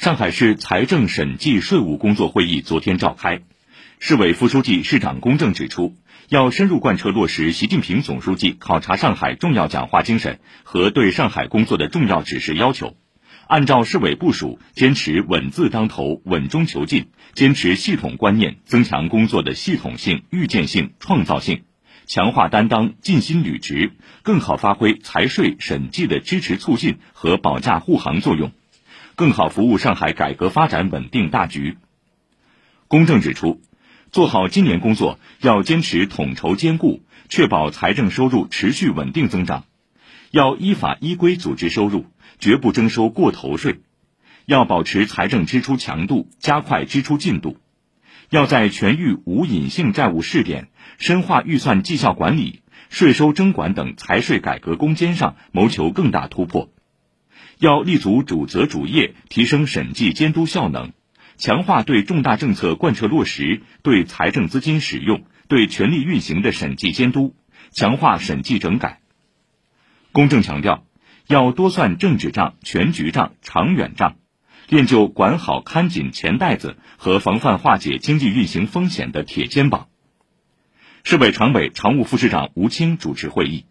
上海市财政审计税务工作会议昨天召开，市委副书记、市长龚正指出，要深入贯彻落实习近平总书记考察上海重要讲话精神和对上海工作的重要指示要求，按照市委部署，坚持稳字当头、稳中求进，坚持系统观念，增强工作的系统性、预见性、创造性，强化担当、尽心履职，更好发挥财税审计的支持促进和保驾护航作用。更好服务上海改革发展稳定大局。公正指出，做好今年工作要坚持统筹兼顾，确保财政收入持续稳定增长；要依法依规组织收入，绝不征收过头税；要保持财政支出强度，加快支出进度；要在全域无隐性债务试点、深化预算绩效管理、税收征管等财税改革攻坚上谋求更大突破。要立足主责主业，提升审计监督效能，强化对重大政策贯彻落实、对财政资金使用、对权力运行的审计监督，强化审计整改。公正强调，要多算政治账、全局账、长远账，练就管好看紧钱袋子和防范化解经济运行风险的铁肩膀。市委常委、常务副市长吴清主持会议。